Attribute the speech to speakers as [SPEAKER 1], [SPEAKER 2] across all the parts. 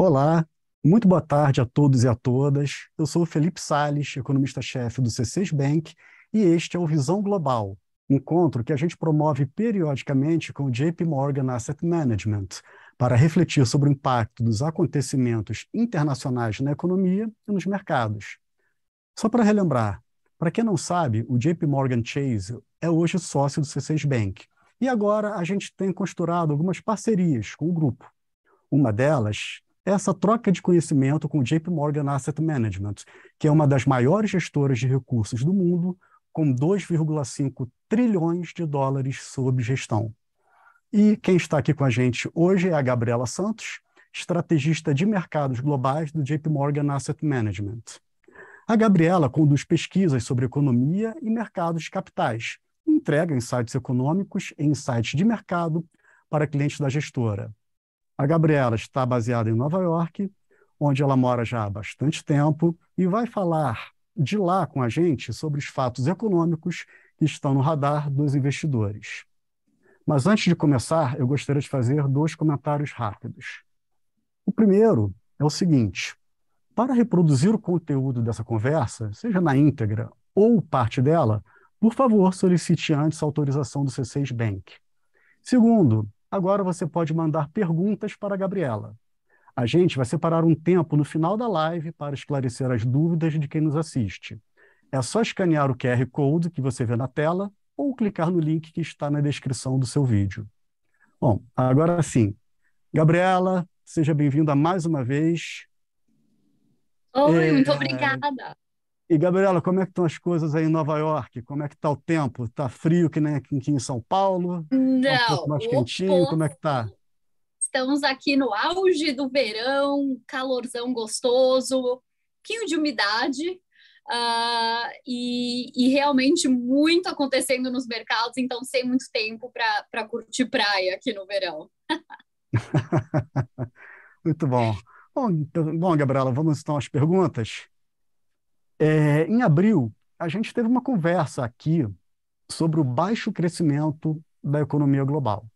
[SPEAKER 1] Olá, muito boa tarde a todos e a todas. Eu sou o Felipe Sales, economista-chefe do C6 Bank, e este é o Visão Global, encontro que a gente promove periodicamente com o JP Morgan Asset Management, para refletir sobre o impacto dos acontecimentos internacionais na economia e nos mercados. Só para relembrar, para quem não sabe, o JP Morgan Chase é hoje sócio do C6 Bank, e agora a gente tem costurado algumas parcerias com o grupo. Uma delas essa troca de conhecimento com o JP Morgan Asset Management, que é uma das maiores gestoras de recursos do mundo, com 2,5 trilhões de dólares sob gestão. E quem está aqui com a gente hoje é a Gabriela Santos, estrategista de mercados globais do JP Morgan Asset Management. A Gabriela conduz pesquisas sobre economia e mercados de capitais, entrega insights econômicos e insights de mercado para clientes da gestora. A Gabriela está baseada em Nova York, onde ela mora já há bastante tempo, e vai falar de lá com a gente sobre os fatos econômicos que estão no radar dos investidores. Mas antes de começar, eu gostaria de fazer dois comentários rápidos. O primeiro é o seguinte: para reproduzir o conteúdo dessa conversa, seja na íntegra ou parte dela, por favor, solicite antes a autorização do C6 Bank. Segundo, Agora você pode mandar perguntas para a Gabriela. A gente vai separar um tempo no final da live para esclarecer as dúvidas de quem nos assiste. É só escanear o QR Code que você vê na tela ou clicar no link que está na descrição do seu vídeo. Bom, agora sim. Gabriela, seja bem-vinda mais uma vez.
[SPEAKER 2] Oi, é... muito obrigada.
[SPEAKER 1] E, Gabriela, como é que estão as coisas aí em Nova York? Como é que está o tempo? Está frio que nem aqui em São Paulo?
[SPEAKER 2] Não,
[SPEAKER 1] tá um pouco mais quentinho? Como é que está?
[SPEAKER 2] Estamos aqui no auge do verão, calorzão gostoso, um pouquinho de umidade uh, e, e, realmente muito acontecendo nos mercados, então sem muito tempo para curtir praia aqui no verão.
[SPEAKER 1] muito bom. Bom, então, bom, Gabriela, vamos então às perguntas. É, em abril, a gente teve uma conversa aqui sobre o baixo crescimento da economia global.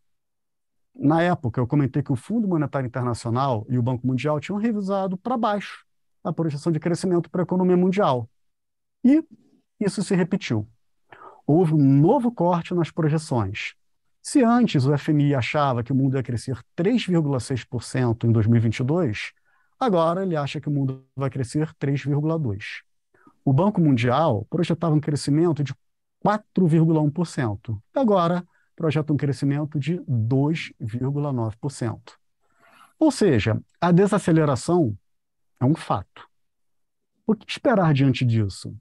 [SPEAKER 1] Na época, eu comentei que o Fundo Monetário Internacional e o Banco Mundial tinham revisado para baixo a projeção de crescimento para a economia mundial. E isso se repetiu. Houve um novo corte nas projeções. Se antes o FMI achava que o mundo ia crescer 3,6% em 2022, agora ele acha que o mundo vai crescer 3,2%. O Banco Mundial projetava um crescimento de 4,1%. Agora, projeta um crescimento de 2,9%. Ou seja, a desaceleração é um fato. O que esperar diante disso?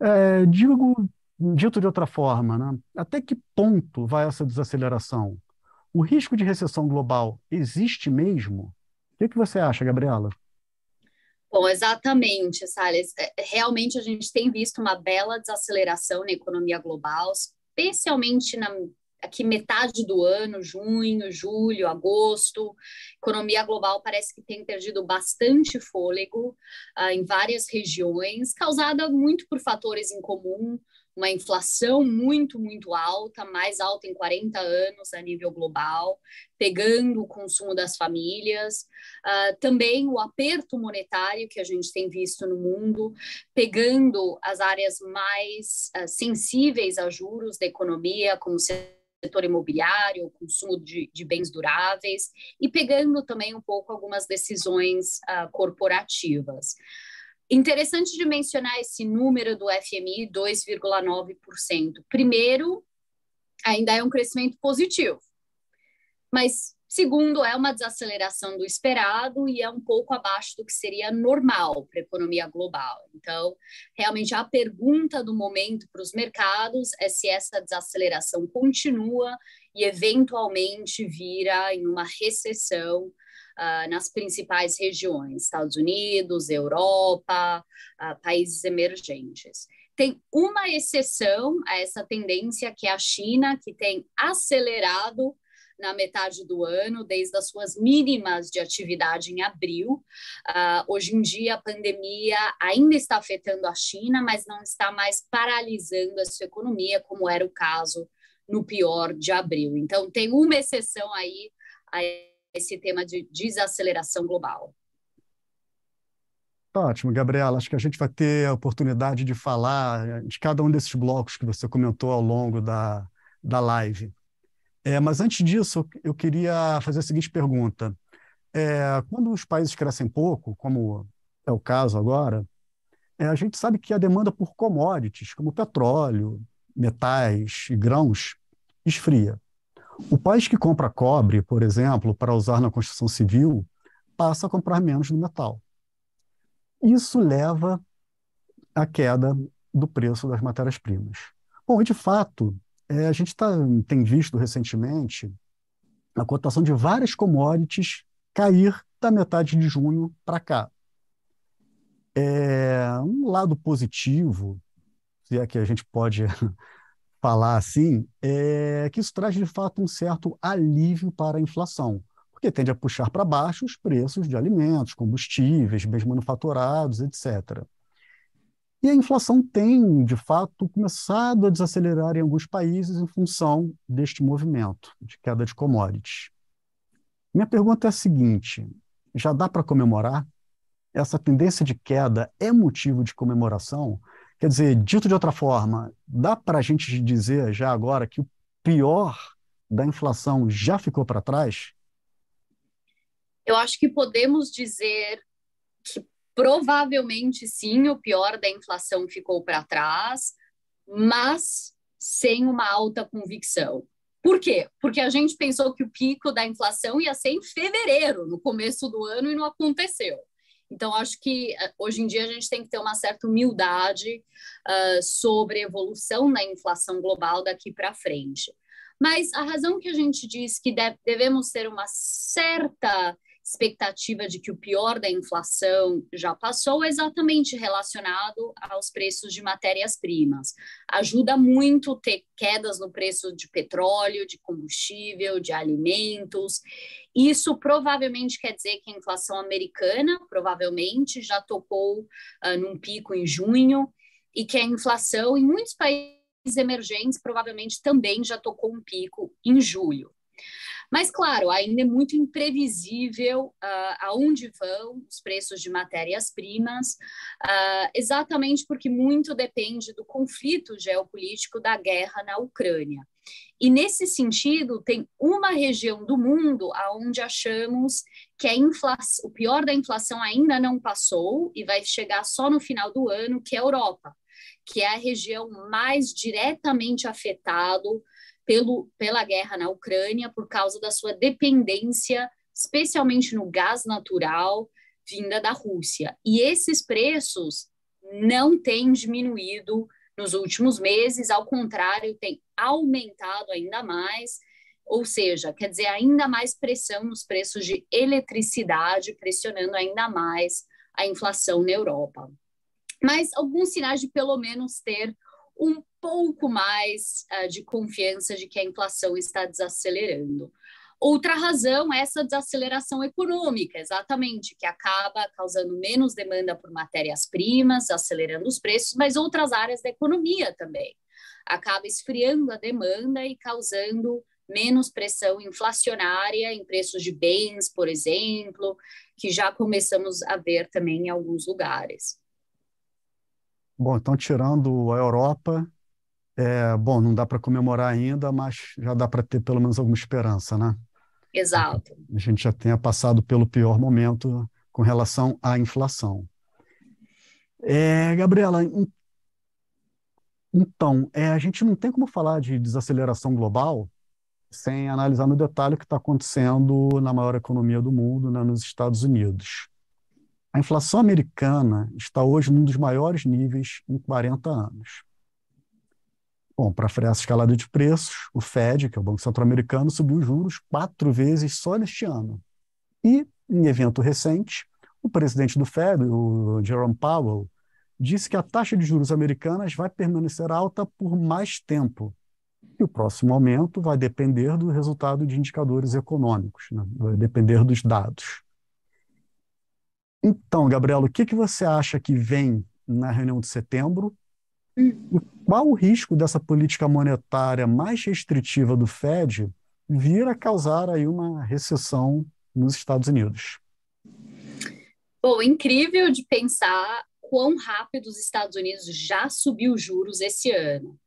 [SPEAKER 1] É, digo, dito de outra forma, né? até que ponto vai essa desaceleração? O risco de recessão global existe mesmo? O que, que você acha, Gabriela?
[SPEAKER 2] Bom, exatamente, Salles. É, realmente a gente tem visto uma bela desaceleração na economia global, especialmente na aqui metade do ano, junho, julho, agosto, economia global parece que tem perdido bastante fôlego uh, em várias regiões, causada muito por fatores em comum, uma inflação muito, muito alta, mais alta em 40 anos a nível global, pegando o consumo das famílias, uh, também o aperto monetário que a gente tem visto no mundo, pegando as áreas mais uh, sensíveis a juros da economia, como setor imobiliário, o consumo de, de, bens duráveis, e pegando também um pouco algumas decisões uh, corporativas. Interessante de mencionar esse número do FMI, 2,9%. Primeiro, ainda é um crescimento positivo, mas segundo, é uma desaceleração do esperado e é um pouco abaixo do que seria normal para a economia global. Então, realmente, a pergunta do momento para os mercados é se essa desaceleração continua e eventualmente vira em uma recessão uh, nas principais regiões, Estados Unidos, Europa, uh, países emergentes. Tem uma exceção a essa tendência, que é a China, que tem acelerado na metade do ano, desde as suas mínimas de atividade em abril. Uh, hoje em dia, a pandemia ainda está afetando a China, mas não está mais paralisando a sua economia, como era o caso no pior de abril. Então, tem uma exceção aí a esse tema de desaceleração global.
[SPEAKER 1] Tá ótimo, Gabriela. Acho que a gente vai ter a oportunidade de falar de cada um desses blocos que você comentou ao longo da, da live. É, mas antes disso, eu queria fazer a seguinte pergunta. É, quando os países crescem pouco, como é o caso agora, é, a gente sabe que a demanda por commodities, como petróleo, metais e grãos, esfria. O país que compra cobre, por exemplo, para usar na construção civil, passa a comprar menos do metal. Isso leva à queda do preço das matérias-primas. Bom, de fato, é, a gente tá, tem visto recentemente a cotação de várias commodities cair da metade de junho para cá. É, um lado positivo, se é que a gente pode falar assim, é que isso traz de fato um certo alívio para a inflação porque tende a puxar para baixo os preços de alimentos, combustíveis, bens manufaturados, etc. E a inflação tem, de fato, começado a desacelerar em alguns países em função deste movimento de queda de commodities. Minha pergunta é a seguinte: já dá para comemorar? Essa tendência de queda é motivo de comemoração? Quer dizer, dito de outra forma, dá para a gente dizer já agora que o pior da inflação já ficou para trás?
[SPEAKER 2] Eu acho que podemos dizer que provavelmente sim, o pior da inflação ficou para trás, mas sem uma alta convicção. Por quê? Porque a gente pensou que o pico da inflação ia ser em fevereiro, no começo do ano, e não aconteceu. Então, acho que eh, hoje em dia a gente tem que ter uma certa humildade uh, sobre a evolução da inflação global daqui para frente. Mas a razão que a gente diz que deve, devemos ter uma certa expectativa de que o pior da inflação já passou, exatamente relacionado aos preços de matérias-primas. Ajuda muito ter quedas no preço de petróleo, de combustível, de alimentos. Isso provavelmente quer dizer que a inflação americana provavelmente já tocou uh, num pico em junho e que a inflação em muitos países emergentes provavelmente também já tocou um pico em julho. Mas, claro, ainda é muito imprevisível uh, aonde vão os preços de matérias-primas, uh, exatamente porque muito depende do conflito geopolítico da guerra na Ucrânia. E, nesse sentido, tem uma região do mundo onde achamos que a inflação, o pior da inflação ainda não passou e vai chegar só no final do ano, que é a Europa, que é a região mais diretamente afetado pelo, pela guerra na Ucrânia, por causa da sua dependência, especialmente no gás natural vinda da Rússia. E esses preços não têm diminuído nos últimos meses, ao contrário, tem aumentado ainda mais, ou seja, quer dizer, ainda mais pressão nos preços de eletricidade, pressionando ainda mais a inflação na Europa. Mas alguns sinais de pelo menos ter um pouco mais uh, de confiança de que a inflação está desacelerando. Outra razão é essa desaceleração econômica, exatamente, que acaba causando menos demanda por matérias-primas, acelerando os preços, mas outras áreas da economia também. Acaba esfriando a demanda e causando menos pressão inflacionária em preços de bens, por exemplo, que já começamos a ver também em alguns lugares.
[SPEAKER 1] Bom, então, tirando a Europa, é, bom, não dá para comemorar ainda, mas já dá para ter pelo menos alguma esperança, né?
[SPEAKER 2] Exato.
[SPEAKER 1] A gente já tenha passado pelo pior momento com relação à inflação. É, Gabriela, então, é, a gente não tem como falar de desaceleração global sem analisar no detalhe o que está acontecendo na maior economia do mundo, né, nos Estados Unidos. A inflação americana está hoje num dos maiores níveis em 40 anos. Bom, para frear essa escalada de preços, o Fed, que é o Banco Central Americano, subiu os juros quatro vezes só neste ano. E, em evento recente, o presidente do Fed, o Jerome Powell, disse que a taxa de juros americanas vai permanecer alta por mais tempo. E o próximo aumento vai depender do resultado de indicadores econômicos, né? vai depender dos dados. Então, Gabriela, o que, que você acha que vem na reunião de setembro? E qual o risco dessa política monetária mais restritiva do Fed vir a causar aí uma recessão nos Estados Unidos.
[SPEAKER 2] Bom, incrível de pensar quão rápido os Estados Unidos já subiu juros esse ano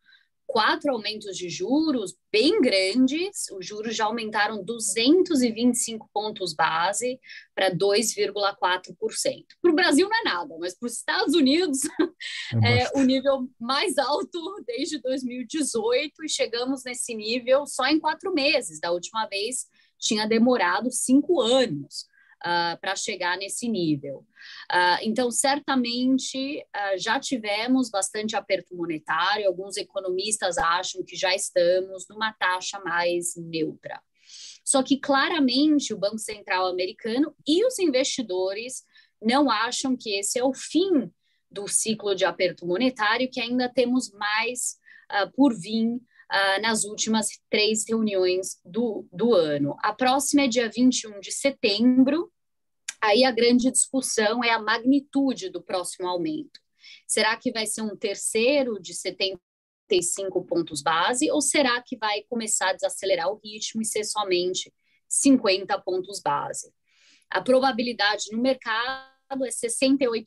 [SPEAKER 2] quatro aumentos de juros bem grandes, os juros já aumentaram 225 pontos base para 2,4%. Para o Brasil não é nada, mas para os Estados Unidos é, é o nível mais alto desde 2018 e chegamos nesse nível só em quatro meses. Da última vez tinha demorado cinco anos uh, ah, para chegar nesse nível. Uh, então, certamente uh, já tivemos bastante aperto monetário, alguns economistas acham que já estamos numa taxa mais neutra. Só que claramente o Banco Central americano e os investidores não acham que esse é o fim do ciclo de aperto monetário, que ainda temos mais por vir uh, nas últimas três reuniões do, do ano. A próxima é dia 21 de setembro, Aí a grande discussão é a magnitude do próximo aumento. Será que vai ser um terceiro de 75 pontos base ou será que vai começar a desacelerar o ritmo e ser somente 50 pontos base? A probabilidade no mercado é 68%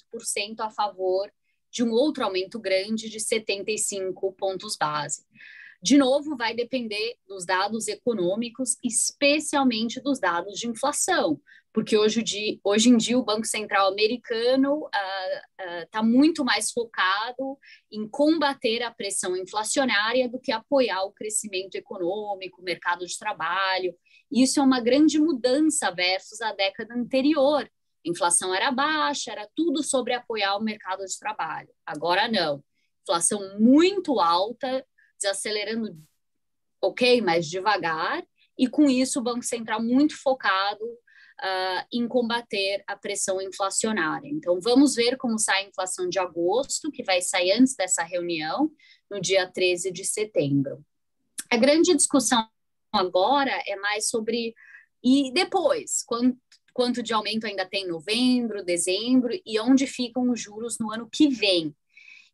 [SPEAKER 2] a favor de um outro aumento grande de 75 pontos base. De novo, vai depender dos dados econômicos, especialmente dos dados de inflação, porque hoje, de, hoje em dia o Banco Central americano está uh, uh, muito mais focado em combater a pressão inflacionária do que apoiar o crescimento econômico, o mercado de trabalho. Isso é uma grande mudança versus a década anterior. A inflação era baixa, era tudo sobre apoiar o mercado de trabalho. Agora não. Inflação muito alta, desacelerando, ok, mas devagar, e com isso o Banco Central muito focado uh, em combater a pressão inflacionária. Então, vamos ver como sai a inflação de agosto, que vai sair antes dessa reunião, no dia 13 de setembro. A grande discussão agora é mais sobre e depois, quanto, quanto de aumento ainda tem em novembro, dezembro e onde ficam os juros no ano que vem.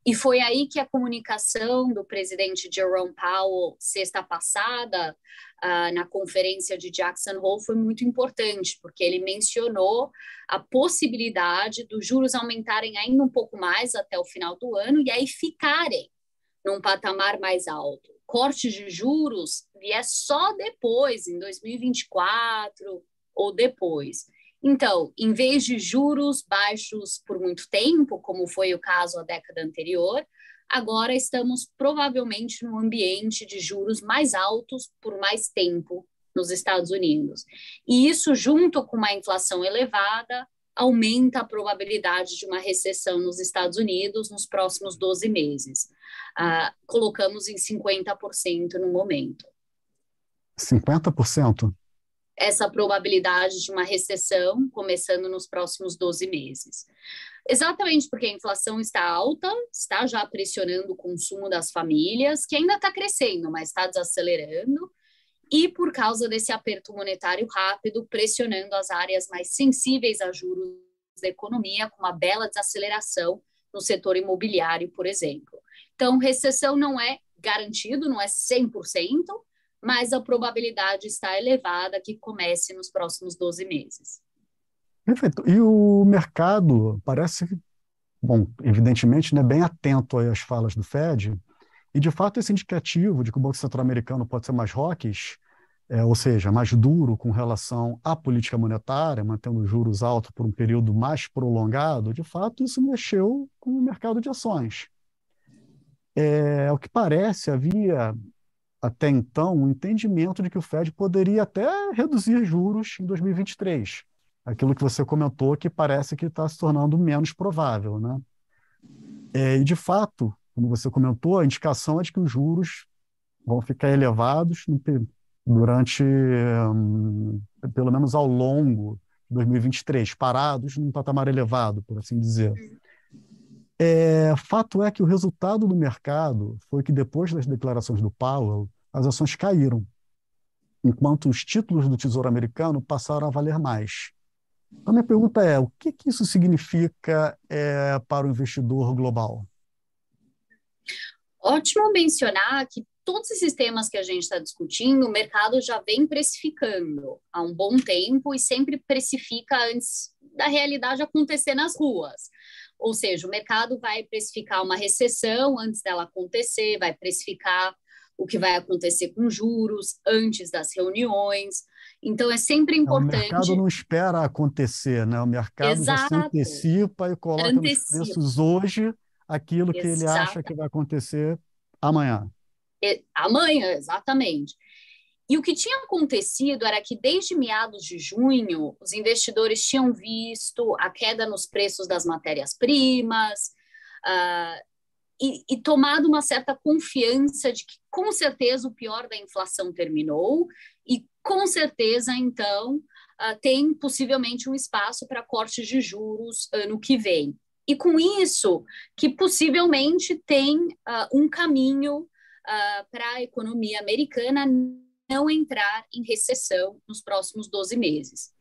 [SPEAKER 2] E foi aí que a comunicação do presidente Jerome Powell, sexta passada, uh, na conferência de Jackson Hole, foi muito importante, porque ele mencionou a possibilidade dos juros aumentarem ainda um pouco mais até o final do ano e aí ficarem num patamar mais alto. Cortes de juros vier só depois, em 2024 ou depois. Então, em vez de juros baixos por muito tempo, como foi o caso a década anterior, agora estamos provavelmente num ambiente de juros mais altos por mais tempo nos Estados Unidos. E isso, junto com uma inflação elevada, aumenta a probabilidade de uma recessão nos Estados Unidos nos próximos 12 meses. Uh, colocamos em 50% no momento.
[SPEAKER 1] 50%?
[SPEAKER 2] Essa probabilidade de uma recessão começando nos próximos 12 meses. Exatamente porque a inflação está alta, está já pressionando o consumo das famílias, que ainda está crescendo, mas está desacelerando, e por causa desse aperto monetário rápido, pressionando as áreas mais sensíveis a juros da economia, com uma bela desaceleração no setor imobiliário, por exemplo. Então, recessão não é garantido, não é 100%, mas a probabilidade está elevada que comece nos próximos 12 meses.
[SPEAKER 1] Perfeito. E o mercado parece, bom, evidentemente, né, bem atento às falas do Fed, e de fato esse indicativo de que o Banco Central americano pode ser mais rockish, é, ou seja, mais duro com relação à política monetária, mantendo juros altos por um período mais prolongado, de fato isso mexeu com o mercado de ações. É, o que parece, havia até então o entendimento de que o Fed poderia até reduzir juros em 2023. Aquilo que você comentou que parece que está se tornando menos provável, né? É, e de fato, como você comentou, a indicação é de que os juros vão ficar elevados durante, um, pelo menos ao longo de 2023, parados num patamar elevado, por assim dizer. É, fato é que o resultado do mercado foi que depois das declarações do Powell, as ações caíram, enquanto os títulos do Tesouro Americano passaram a valer mais. Então, minha pergunta é: o que, que isso significa é, para o investidor global?
[SPEAKER 2] Ótimo mencionar que todos esses temas que a gente está discutindo, o mercado já vem precificando há um bom tempo e sempre precifica antes da realidade acontecer nas ruas. Ou seja, o mercado vai precificar uma recessão antes dela acontecer, vai precificar o que vai acontecer com juros antes das reuniões. Então é sempre importante.
[SPEAKER 1] É, o mercado não espera acontecer, né? O mercado Exato. já se antecipa e coloca antecipa. nos preços hoje aquilo que Exato. ele acha que vai acontecer amanhã.
[SPEAKER 2] Amanhã, exatamente. E o que tinha acontecido era que desde meados de junho, os investidores tinham visto a queda nos preços das matérias-primas uh, e, e, tomado uma certa confiança de que, com certeza, o pior da inflação terminou e, com certeza, então, uh, tem possivelmente um espaço para cortes de juros ano que vem. E com isso, que possivelmente tem uh, um caminho uh, para a economia americana não entrar em recessão nos próximos 12 meses.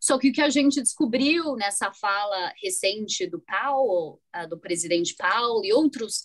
[SPEAKER 2] Só que o que a gente descobriu nessa fala recente do Powell, uh, do presidente Powell e outros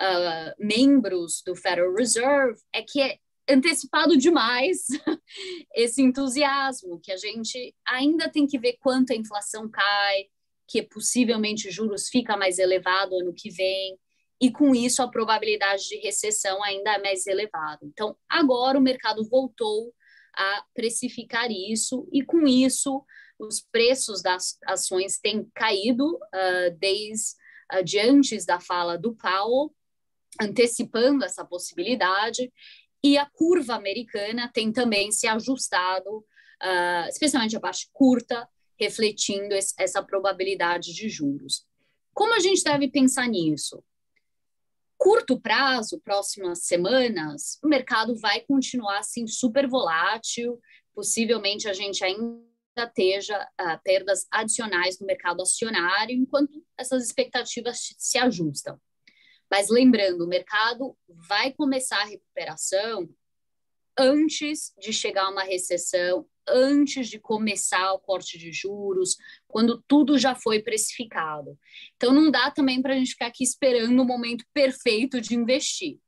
[SPEAKER 2] uh, membros do Federal Reserve, é que é antecipado demais esse entusiasmo, que a gente ainda tem que ver quanto a inflação cai, que possivelmente juros fica mais elevado ano que vem, e com isso a probabilidade de recessão ainda é mais elevada. Então, agora o mercado voltou a precificar isso, e com isso os preços das ações têm caído uh, desde uh, de antes da fala do Powell, antecipando essa possibilidade, e a curva americana tem também se ajustado, uh, especialmente a parte curta, refletindo esse, essa probabilidade de juros. Como a gente deve pensar nisso? Curto prazo, próximas semanas, o mercado vai continuar assim super volátil. Possivelmente a gente ainda esteja uh, perdas adicionais no mercado acionário, enquanto essas expectativas se ajustam. Mas lembrando, o mercado vai começar a recuperação antes de chegar uma recessão, antes de começar o corte de juros, quando tudo já foi precificado. Então, não dá também para a gente ficar aqui esperando o momento perfeito de investir.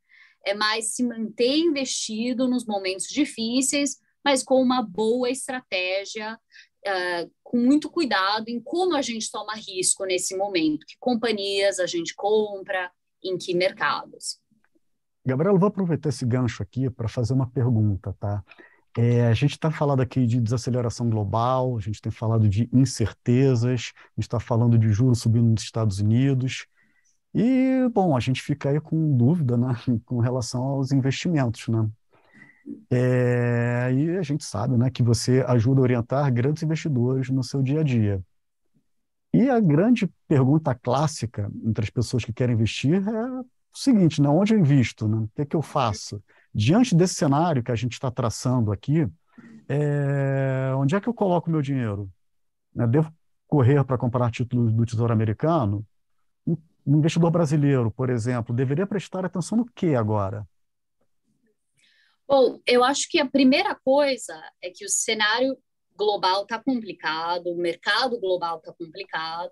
[SPEAKER 2] É mais se manter investido nos momentos difíceis, mas com uma boa estratégia, uh, com muito cuidado em como a gente toma risco nesse momento, que companhias a gente compra, em que mercados.
[SPEAKER 1] Gabriel, vou aproveitar esse gancho aqui para fazer uma pergunta, tá? É, a gente está falando aqui de desaceleração global, a gente tem falado de incertezas, a gente está falando de juros subindo nos Estados Unidos. E, bom, a gente fica aí com dúvida né, com relação aos investimentos. Né? É, e a gente sabe né, que você ajuda a orientar grandes investidores no seu dia a dia. E a grande pergunta clássica entre as pessoas que querem investir é o seguinte, né, onde eu invisto? Né? O que, é que eu faço? Diante desse cenário que a gente está traçando aqui, é, onde é que eu coloco meu dinheiro? Né, devo correr para comprar títulos do Tesouro Americano? Um investidor brasileiro, por exemplo, deveria prestar atenção no que agora?
[SPEAKER 2] Bom, eu acho que a primeira coisa é que o cenário global está complicado, o mercado global está complicado,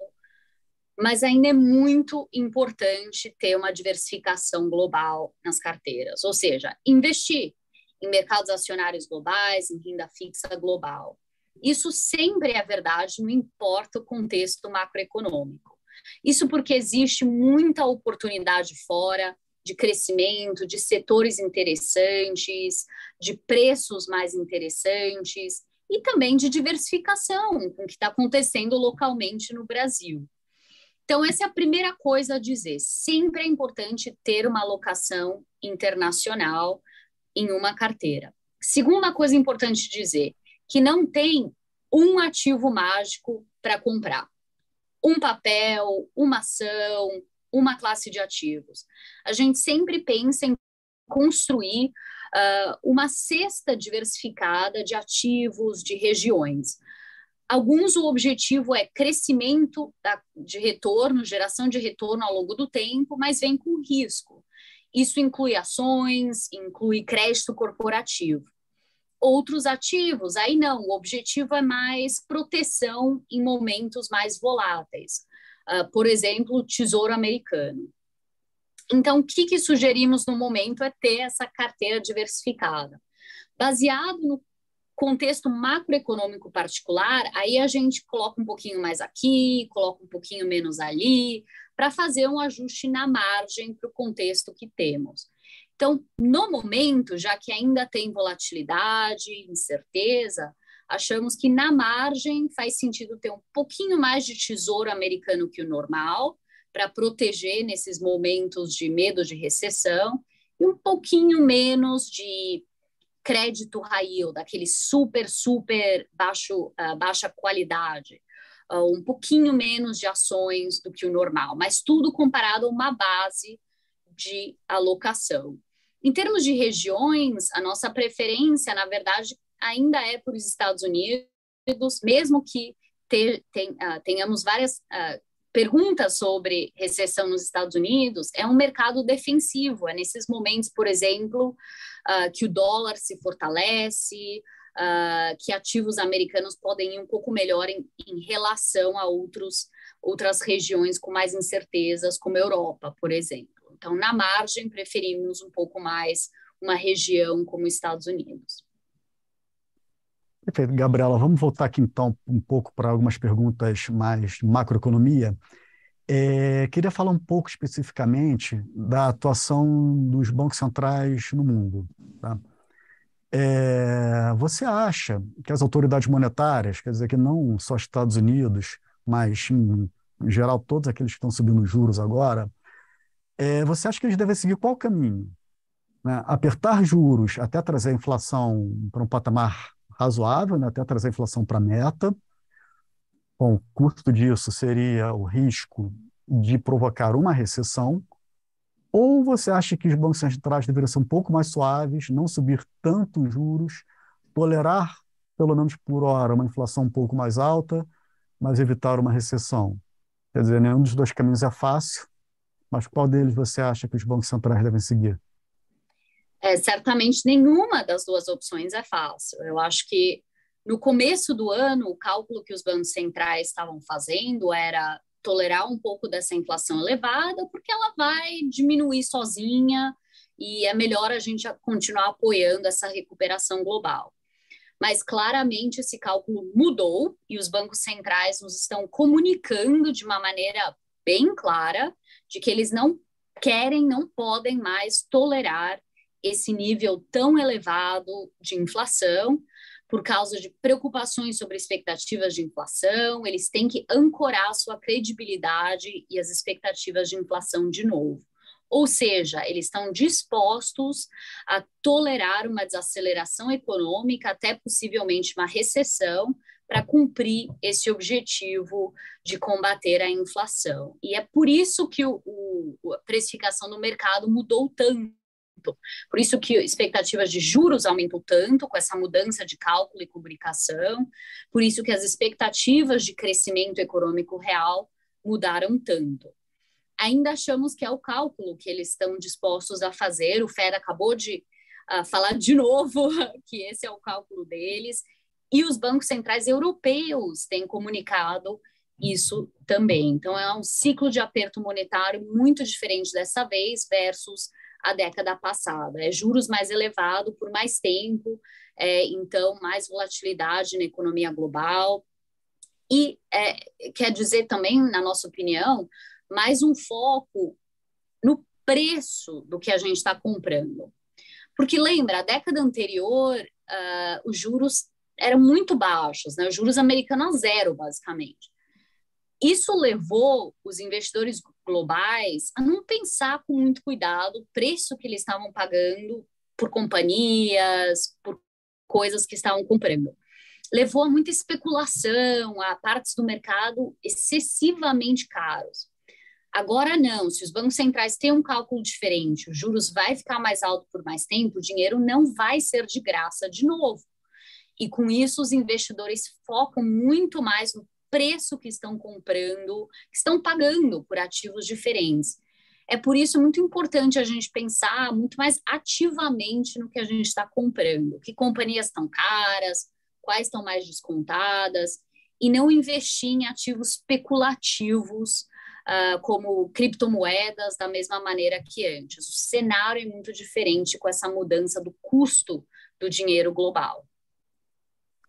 [SPEAKER 2] mas ainda é muito importante ter uma diversificação global nas carteiras, ou seja, investir em mercados acionários globais, em renda fixa global. Isso sempre é verdade, não importa o contexto macroeconômico. Isso porque existe muita oportunidade fora de crescimento, de setores interessantes, de preços mais interessantes e também de diversificação com o que está acontecendo localmente no Brasil. Então, essa é a primeira coisa a dizer. Sempre é importante ter uma alocação internacional em uma carteira. Segunda coisa importante dizer, que não tem um ativo mágico para comprar. Um papel, uma ação, uma classe de ativos. A gente sempre pensa em construir uh, uma cesta diversificada de ativos, de regiões. Alguns o objetivo é crescimento da, de retorno, geração de retorno ao longo do tempo, mas vem com risco. Isso inclui ações, inclui crédito corporativo. Outros ativos, aí não, o objetivo é mais proteção em momentos mais voláteis. Uh, por exemplo, Tesouro Americano. Então, o que, que sugerimos no momento é ter essa carteira diversificada. Baseado no contexto macroeconômico particular, aí a gente coloca um pouquinho mais aqui, coloca um pouquinho menos ali, para fazer um ajuste na margem para o contexto que temos. Então, no momento, já que ainda tem volatilidade, incerteza, achamos que na margem faz sentido ter um pouquinho mais de tesouro americano que o normal, para proteger nesses momentos de medo de recessão, e um pouquinho menos de crédito yield, daquele super, super baixo, uh, baixa qualidade, uh, um pouquinho menos de ações do que o normal, mas tudo comparado a uma base de alocação. Em termos de regiões, a nossa preferência, na verdade, ainda é por os Estados Unidos, mesmo que te, ten, uh, tenhamos várias uh, perguntas sobre recessão nos Estados Unidos, é um mercado defensivo. É nesses momentos, por exemplo, uh, que o dólar se fortalece, que ativos americanos podem ir um pouco melhor em, em relação a outros, outras regiões com mais incertezas, como a Europa, por exemplo. Então, na margem, preferimos um pouco mais uma região como Estados Unidos.
[SPEAKER 1] Perfeito. Gabriela, vamos voltar aqui então um pouco para algumas perguntas mais macroeconomia. É, queria falar um pouco especificamente da atuação dos bancos centrais no mundo. Tá? É, você acha que as autoridades monetárias, quer dizer, que não só Estados Unidos, mas em, geral todos aqueles que estão subindo os juros agora, é, você acha que eles devem seguir qual caminho? Né? Apertar juros até trazer a inflação para um patamar razoável, né? até trazer a inflação para a meta. Bom, o custo disso seria o risco de provocar uma recessão. Ou você acha que os bancos centrais deveriam ser um pouco mais suaves, não subir tanto os juros, tolerar, pelo menos por hora, uma inflação um pouco mais alta, mas evitar uma recessão? Quer dizer, nenhum dos dois caminhos é fácil, mas qual deles você acha que os bancos centrais devem seguir?
[SPEAKER 2] É, certamente nenhuma das duas opções é fácil. Eu acho que no começo do ano, o cálculo que os bancos centrais estavam fazendo era tolerar um pouco dessa inflação elevada, porque ela vai diminuir sozinha e é melhor a gente continuar apoiando essa recuperação global. Mas claramente esse cálculo mudou e os bancos centrais nos estão comunicando de uma maneira bem clara de que eles não querem, não podem mais tolerar esse nível tão elevado de inflação por causa de preocupações sobre expectativas de inflação, eles têm que ancorar sua credibilidade e as expectativas de inflação de novo. Ou seja, eles estão dispostos a tolerar uma desaceleração econômica, até possivelmente uma recessão, para cumprir esse objetivo de combater a inflação. E é por isso que o, o, a precificação do mercado mudou tanto. Por isso que expectativas de juros aumentou tanto com essa mudança de cálculo e comunicação, por isso que as expectativas de crescimento econômico real mudaram tanto. Ainda achamos que é o cálculo que eles estão dispostos a fazer. O Fed acabou de uh, falar de novo que esse é o cálculo deles e os bancos centrais europeus têm comunicado isso também. Então, é um ciclo de aperto monetário muito diferente dessa vez versus a década passada. É juros mais elevado por mais tempo, é, então, mais volatilidade na economia global. E é, quer dizer também, na nossa opinião, mais um foco no preço do que a gente está comprando. Porque lembra, a década anterior, uh, os juros eram muito baixos, né? Os juros americanos a zero, basicamente. Isso levou os investidores globais a não pensar com muito cuidado o preço que eles estavam pagando por companhias, por coisas que estavam comprando. Levou a muita especulação, a partes do mercado excessivamente caros. Agora não, se os bancos centrais têm um cálculo diferente, os juros vai ficar mais alto por mais tempo, o dinheiro não vai ser de graça de novo. E com isso, os investidores focam muito mais no preço que estão comprando, que estão pagando por ativos diferentes. É por isso muito importante a gente pensar muito mais ativamente no que a gente está comprando, que companhias estão caras, quais estão mais descontadas. e não investir em ativos especulativos, uh, como criptomoedas, da mesma maneira que antes. O cenário é muito diferente com essa mudança do custo do dinheiro global.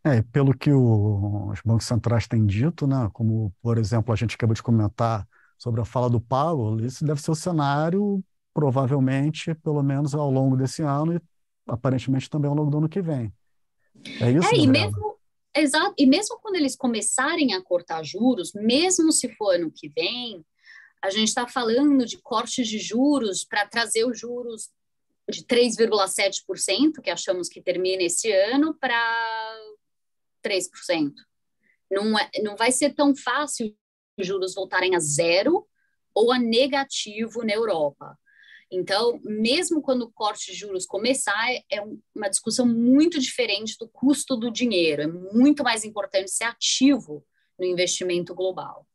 [SPEAKER 1] É, pelo que o, os bancos centrais têm dito, né, como, por exemplo, a gente acabou de comentar sobre a fala do Powell, isso deve ser o cenário, provavelmente, pelo menos ao longo desse ano e aparentemente também ao longo do ano que vem. É isso,
[SPEAKER 2] é, e mesmo, exato, e mesmo quando eles começarem a cortar juros, mesmo se for ano que vem, a gente está falando de cortes de juros para trazer os juros de 3,7%, que achamos que termina esse ano, para 3%. Não, é, não vai ser tão fácil os juros voltarem a zero ou a negativo na Europa. Então, mesmo quando o corte de juros começar, é uma discussão muito diferente do custo do dinheiro. É muito mais importante ser ativo no investimento global.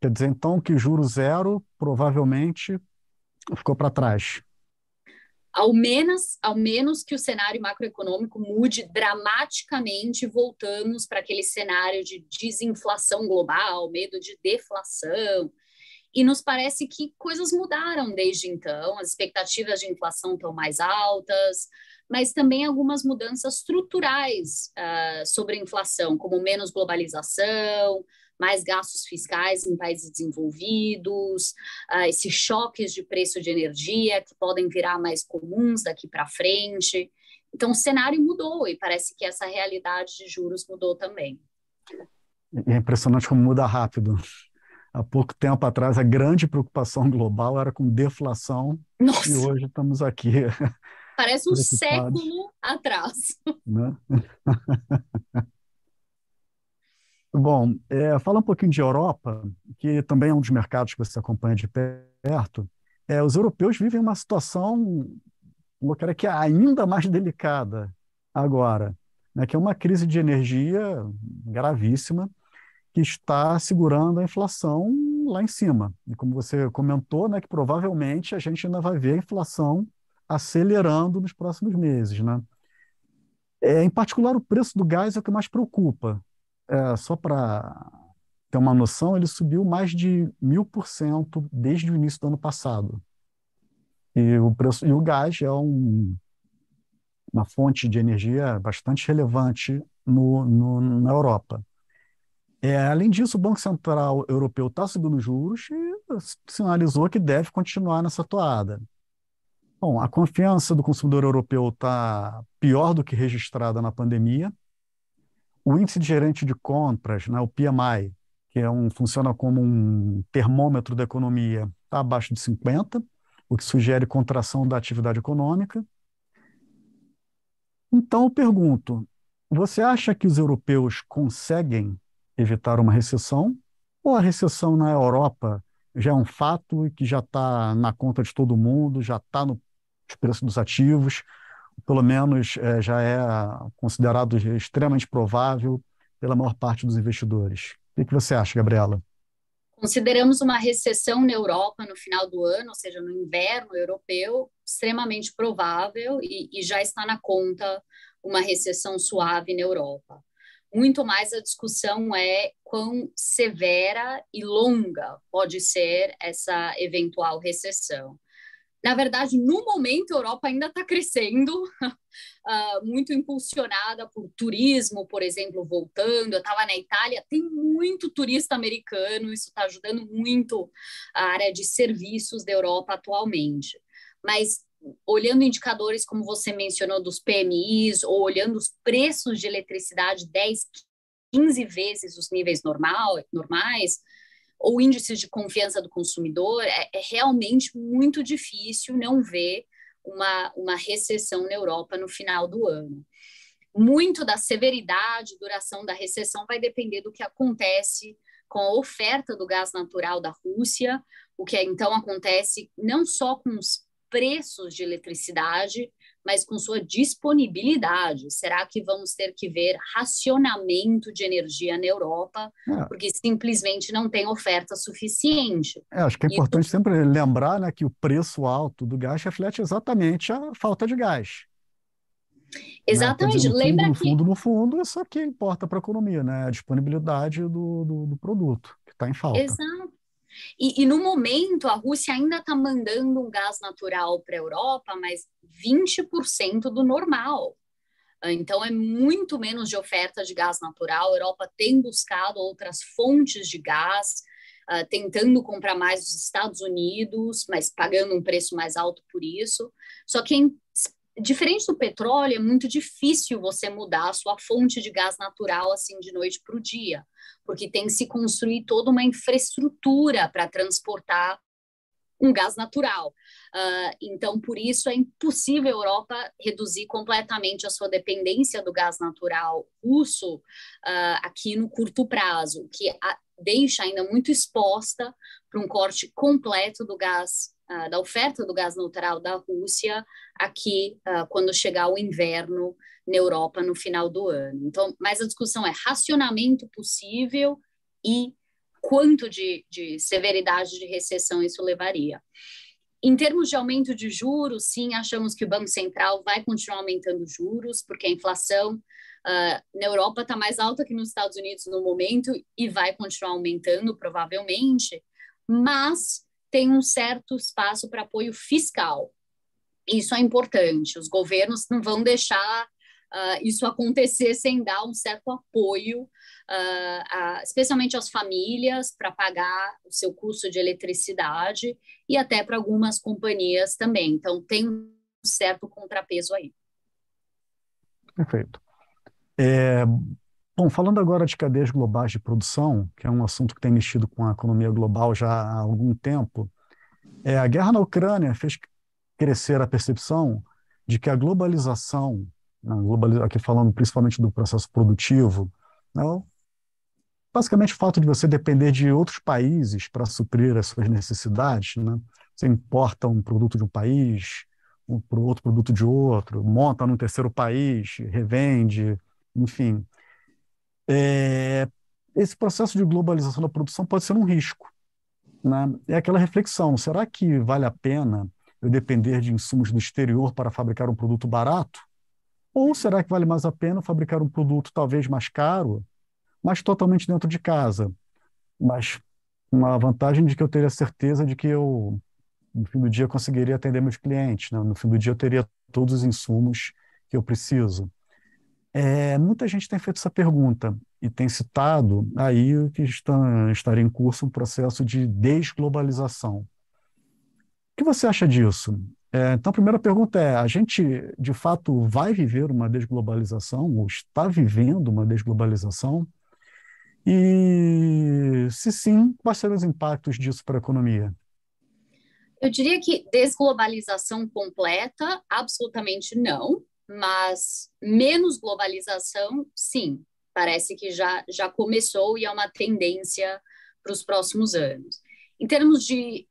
[SPEAKER 1] Quer dizer, então, que juro zero provavelmente ficou para trás.
[SPEAKER 2] Ao menos, ao menos que o cenário macroeconômico mude dramaticamente, voltamos para aquele cenário de desinflação global, medo de deflação. E nos parece que coisas mudaram desde então, as expectativas de inflação estão mais altas, mas também algumas mudanças estruturais uh, sobre a inflação, como menos globalização, mais gastos fiscais em países desenvolvidos, uh, esses choques de preço de energia que podem virar mais comuns daqui para frente. Então, o cenário mudou e parece que essa realidade de juros mudou também.
[SPEAKER 1] É impressionante como muda rápido. Há pouco tempo atrás, a grande preocupação global era com deflação, Nossa. e hoje estamos aqui.
[SPEAKER 2] Parece um século atrás. Né?
[SPEAKER 1] Bom, é, fala um pouquinho de Europa, que também é um dos mercados que você acompanha de perto. É, os europeus vivem uma situação, eu quero que é ainda mais delicada agora, né, que é uma crise de energia gravíssima que está segurando a inflação lá em cima. E como você comentou, né, que provavelmente a gente ainda vai ver a inflação acelerando nos próximos meses, né? É, em particular, o preço do gás é o que mais preocupa é, só para ter uma noção, ele subiu mais de mil por cento desde o início do ano passado. E o preço e o gás é um, uma fonte de energia bastante relevante no, no na Europa. É, além disso, o Banco Central Europeu está subindo juros e sinalizou que deve continuar nessa toada. Bom, a confiança do consumidor europeu está pior do que registrada na pandemia. O índice de gerente de compras, né, o PMI, que é um, funciona como um termômetro da economia, está abaixo de 50, o que sugere contração da atividade econômica. Então, eu pergunto: você acha que os europeus conseguem evitar uma recessão? Ou a recessão na Europa já é um fato e que já está na conta de todo mundo, já está nos preços dos ativos? Pelo menos é, já é considerado extremamente provável pela maior parte dos investidores. O que você acha, Gabriela?
[SPEAKER 2] Consideramos uma recessão na Europa no final do ano, ou seja, no inverno europeu, extremamente provável e, e já está na conta uma recessão suave na Europa. Muito mais a discussão é quão severa e longa pode ser essa eventual recessão. Na verdade, no momento, a Europa ainda está crescendo, uh, muito impulsionada por turismo, por exemplo, voltando. Eu estava na Itália, tem muito turista americano, isso está ajudando muito a área de serviços da Europa atualmente. Mas olhando indicadores como você mencionou dos PMIs, ou olhando os preços de eletricidade 10, 15 vezes os níveis normal, normais, ou índices de confiança do consumidor, é, é realmente muito difícil não ver uma, uma recessão na Europa no final do ano. Muito da severidade, duração da recessão vai depender do que acontece com a oferta do gás natural da Rússia, o que então acontece não só com os preços de eletricidade, mas com sua disponibilidade. Será que vamos ter que ver racionamento de energia na Europa, é. porque simplesmente não tem oferta suficiente?
[SPEAKER 1] É, acho que é importante sempre lembrar né, que o preço alto do gás reflete exatamente a falta de gás.
[SPEAKER 2] Exatamente. Né? Dizer,
[SPEAKER 1] no
[SPEAKER 2] fundo, Lembra
[SPEAKER 1] no
[SPEAKER 2] que...
[SPEAKER 1] fundo, no fundo, isso aqui importa para a economia, né? A disponibilidade do, do, do produto, que está em falta.
[SPEAKER 2] Exato. E, e, no momento, a Rússia ainda está mandando um gás natural para a Europa, mas 20% do normal. Então, é muito menos de oferta de gás natural. A Europa tem buscado outras fontes de gás, uh, tentando comprar mais dos Estados Unidos, mas pagando um preço mais alto por isso. Só que, em, diferente do petróleo, é muito difícil você mudar a sua fonte de gás natural assim de noite para o dia, porque tem que se construir toda uma infraestrutura para transportar um gás natural. Uh, então, por isso, é impossível a Europa reduzir completamente a sua dependência do gás natural russo uh, aqui no curto prazo, que a, deixa ainda muito exposta para um corte completo do gás, uh, da oferta do gás natural da Rússia aqui quando chegar o inverno na Europa no final do ano. Então, mas a discussão é racionamento possível e quanto de, de severidade de recessão isso levaria. Em termos de aumento de juros, sim, achamos que o Banco Central vai continuar aumentando juros, porque a inflação uh, na Europa está mais alta que nos Estados Unidos no momento e vai continuar aumentando, provavelmente, mas tem um certo espaço para apoio fiscal. Isso é importante. Os governos não vão deixar uh, isso acontecer sem dar um certo apoio, uh, a, especialmente às famílias, para pagar o seu custo de eletricidade e até para algumas companhias também. Então, tem um certo contrapeso aí.
[SPEAKER 1] Perfeito. É, bom, falando agora de cadeias globais de produção, que é um assunto que tem mexido com a economia global já há algum tempo, é, a guerra na Ucrânia fez crescer a percepção de que a globalização aqui falando principalmente do processo produtivo, não? basicamente o fato de você depender de outros países para suprir as suas necessidades, né? Você importa um produto de um país, um outro produto de outro, monta num terceiro país, revende, enfim. É, esse processo de globalização da produção pode ser um risco. Né? É aquela reflexão: será que vale a pena eu depender de insumos do exterior para fabricar um produto barato? Ou será que vale mais a pena fabricar um produto talvez mais caro, mas totalmente dentro de casa? Mas uma vantagem de que eu teria certeza de que eu, no fim do dia, conseguiria atender meus clientes. Né? No fim do dia, eu teria todos os insumos que eu preciso. É, muita gente tem feito essa pergunta e tem citado aí que está, estaria em curso um processo de desglobalização. O que você acha disso? É, então, a primeira pergunta é: a gente de fato vai viver uma desglobalização, ou está vivendo uma desglobalização? E, se sim, quais serão os impactos disso para a economia?
[SPEAKER 2] Eu diria que desglobalização completa, absolutamente não, mas menos globalização, sim. Parece que já, já começou e é uma tendência para os próximos anos. Em termos de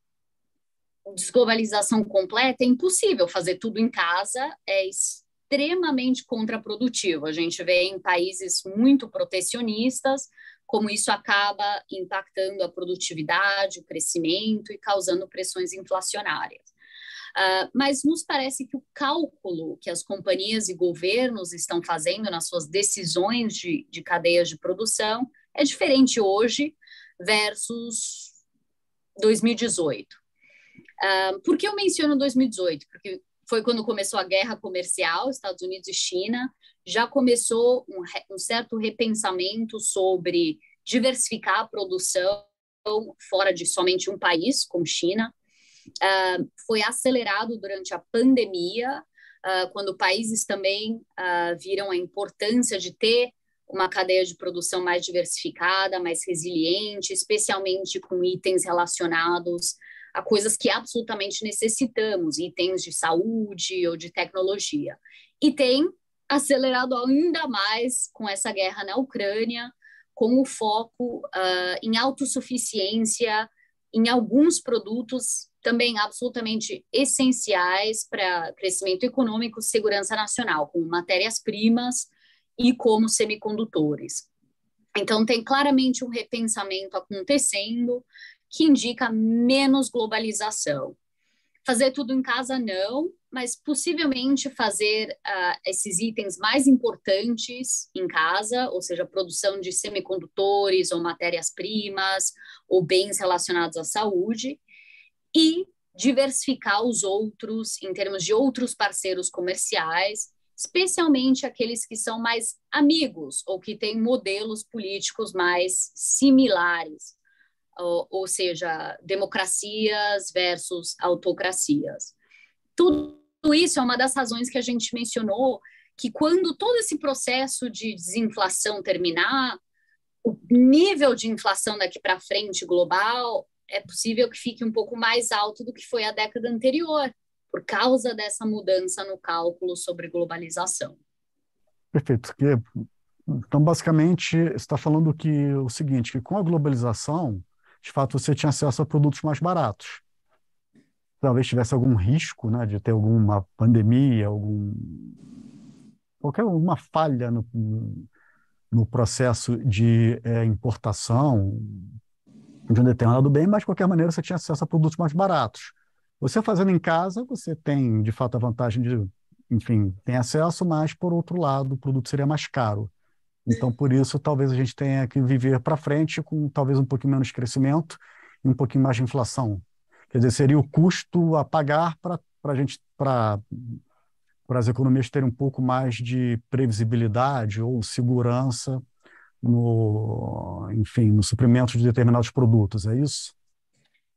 [SPEAKER 2] desglobalização completa, é impossível fazer tudo em casa, é extremamente contraprodutivo. A gente vê em países muito protecionistas como isso acaba impactando a produtividade, o crescimento e causando pressões inflacionárias. Uh, mas nos parece que o cálculo que as companhias e governos estão fazendo nas suas decisões de, de cadeias de produção é diferente hoje versus 2018. Uh, por que eu menciono 2018? Porque foi quando começou a guerra comercial, Estados Unidos e China, já começou um, um certo repensamento sobre diversificar a produção fora de somente um país, como China. Uh, foi acelerado durante a pandemia, uh, quando países também uh, viram a importância de ter uma cadeia de produção mais diversificada, mais resiliente, especialmente com itens relacionados a coisas que absolutamente necessitamos, itens de saúde ou de tecnologia. E tem acelerado ainda mais com essa guerra na Ucrânia, com o foco uh, em autossuficiência em alguns produtos também absolutamente essenciais para crescimento econômico segurança nacional, como matérias-primas e como semicondutores. Então, tem claramente um repensamento acontecendo que indica menos globalização. Fazer tudo em casa, não, mas possivelmente fazer uh, esses itens mais importantes em casa, ou seja, produção de semicondutores ou matérias-primas ou bens relacionados à saúde, e diversificar os outros em termos de outros parceiros comerciais, especialmente aqueles que são mais amigos ou que têm modelos políticos mais similares, ou, ou seja, democracias versus autocracias. Tudo isso é uma das razões que a gente mencionou que quando todo esse processo de desinflação terminar, o nível de inflação daqui para frente global é possível que fique um pouco mais alto do que foi a década anterior, por causa dessa mudança no cálculo sobre globalização.
[SPEAKER 1] Perfeito. Então, basicamente, está falando que o seguinte, que com a globalização, de fato, você tinha acesso a produtos mais baratos. Talvez tivesse algum risco, né, de ter alguma pandemia, algum qualquer uma falha no, no processo de é, importação, de um determinado bem, mas de qualquer maneira você tinha acesso a produtos mais baratos. Você fazendo em casa, você tem de fato a vantagem de, enfim, tem acesso, mas por outro lado, o produto seria mais caro. Então, por isso, talvez a gente tenha que viver para frente com talvez um pouquinho menos crescimento e um pouquinho mais de inflação. Quer dizer, seria o custo a pagar para a gente, para as economias terem um pouco mais de previsibilidade ou segurança no, enfim, no suprimento de determinados produtos, é isso?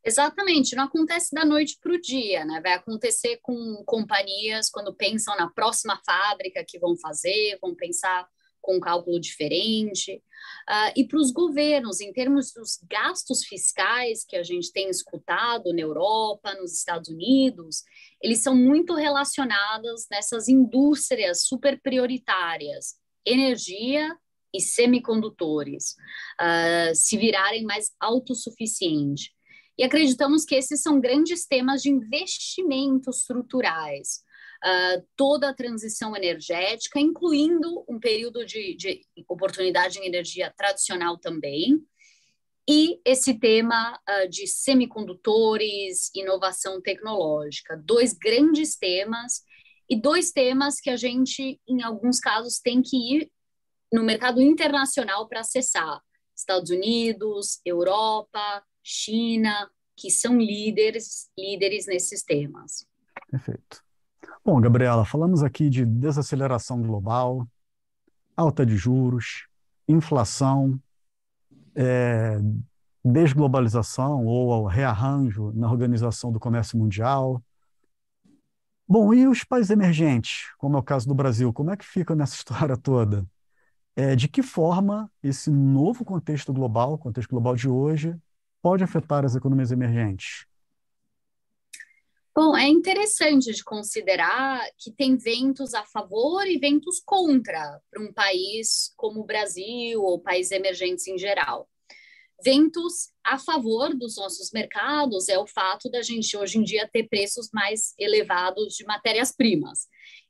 [SPEAKER 2] Exatamente, não acontece da noite para o dia, né? Vai acontecer com companhias quando pensam na próxima fábrica que vão fazer, vão pensar com um cálculo diferente. Uh, e para os governos, em termos dos gastos fiscais que a gente tem escutado na Europa, nos Estados Unidos, eles são muito relacionados nessas indústrias super prioritárias: energia, e semicondutores uh, se virarem mais autossuficientes. E acreditamos que esses são grandes temas de investimentos estruturais. Uh, toda a transição energética, incluindo um período de, de oportunidade em energia tradicional também, e esse tema uh, de semicondutores, inovação tecnológica, dois grandes temas e dois temas que a gente, em alguns casos, tem que ir no mercado internacional para acessar Estados Unidos, Europa, China, que são líderes, líderes nesses temas.
[SPEAKER 1] Perfeito. Bom, Gabriela, falamos aqui de desaceleração global, alta de juros, inflação, é, desglobalização ou rearranjo na organização do comércio mundial. Bom, e os países emergentes, como é o caso do Brasil, como é que fica nessa história toda? É, de que forma esse novo contexto global, o contexto global de hoje, pode afetar as economias emergentes?
[SPEAKER 2] Bom, é interessante de considerar que tem ventos a favor e ventos contra para um país como o Brasil ou países emergentes em geral. Ventos a favor dos nossos mercados é o fato da gente hoje em dia ter preços mais elevados de matérias-primas.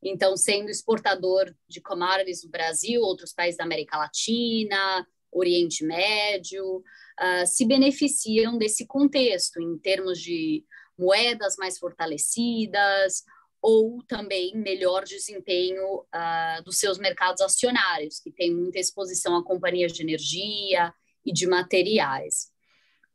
[SPEAKER 2] Então, sendo exportador de commodities do Brasil, outros países da América Latina, Oriente Médio, uh, se beneficiam desse contexto em termos de moedas mais fortalecidas ou também melhor desempenho uh, dos seus mercados acionários, que tem muita exposição a companhias de energia e de materiais.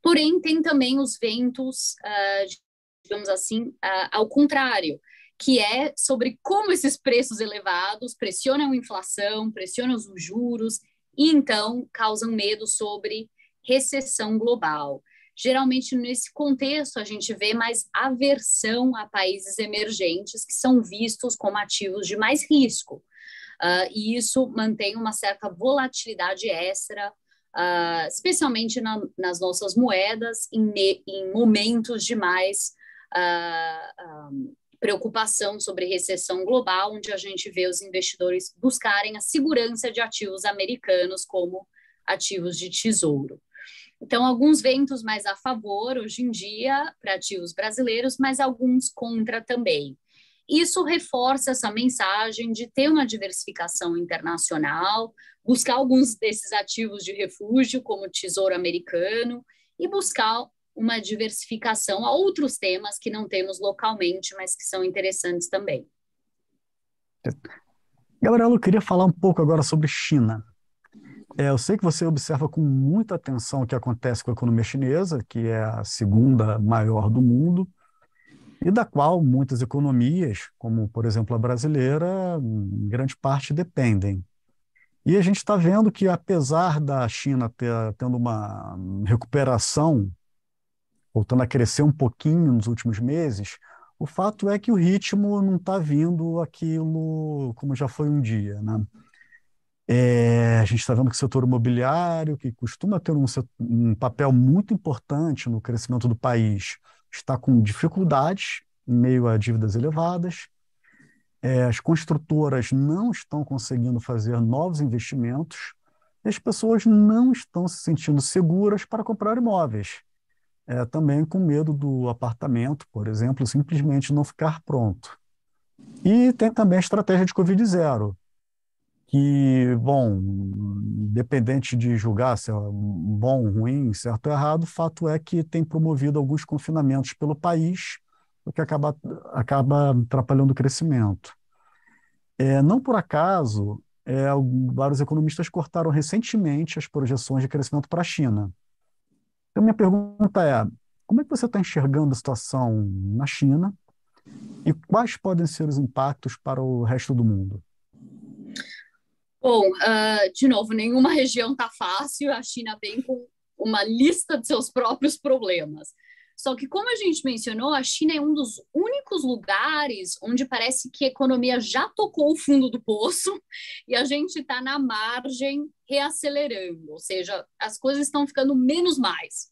[SPEAKER 2] Porém, tem também os ventos, uh, digamos assim, ao contrário, que é sobre como esses preços elevados pressionam a inflação, pressionam os juros e então causam medo sobre recessão global. Geralmente, nesse contexto, a gente vê mais aversão a países emergentes que são vistos como ativos de mais risco. Uh, e isso mantém uma certa volatilidade extra, uh, especialmente na, nas nossas moedas, em, em momentos de mais uh, preocupação sobre recessão global, onde a gente vê os investidores buscarem a segurança de ativos americanos como ativos de tesouro. Então, alguns ventos mais a favor hoje em dia para ativos brasileiros, mas alguns contra também. Isso reforça essa mensagem de ter uma diversificação internacional, buscar alguns desses ativos de refúgio, como o Tesouro Americano, e buscar uma diversificação a outros temas que não temos localmente, mas que são interessantes também.
[SPEAKER 1] Gabriela, eu queria falar um pouco agora sobre China. É, eu sei que você observa com muita atenção o que acontece com a economia chinesa, que é a segunda maior do mundo, e da qual muitas economias, como por exemplo a brasileira, em grande parte dependem. E a gente está vendo que, apesar da China ter, tendo uma recuperação, voltando a crescer um pouquinho nos últimos meses, o fato é que o ritmo não está vindo aquilo como já foi um dia, né? É, a gente está vendo que o setor imobiliário, que costuma ter um, um, papel muito importante no crescimento do país, está com dificuldades em meio a dívidas elevadas. É, as construtoras não estão conseguindo fazer novos investimentos e as pessoas não estão se sentindo seguras para comprar imóveis. É, também com medo do apartamento, por exemplo, simplesmente não ficar pronto. E tem também a estratégia de Covid zero, que, bom, independente de julgar se é bom, ruim, certo ou errado, o fato é que tem promovido alguns confinamentos pelo país, o que acaba, acaba atrapalhando o crescimento. É, não por acaso, é, vários economistas cortaram recentemente as projeções de crescimento para a China. Então, minha pergunta é: como é que você está enxergando a situação na China e quais podem ser os impactos para o resto do mundo?
[SPEAKER 2] Bom, uh, de novo, nenhuma região está fácil. A China vem com uma lista de seus próprios problemas. Só que, como a gente mencionou, a China é um dos únicos lugares onde parece que a economia já tocou o fundo do poço e a gente está na margem reacelerando, ou seja, as coisas estão ficando menos mais.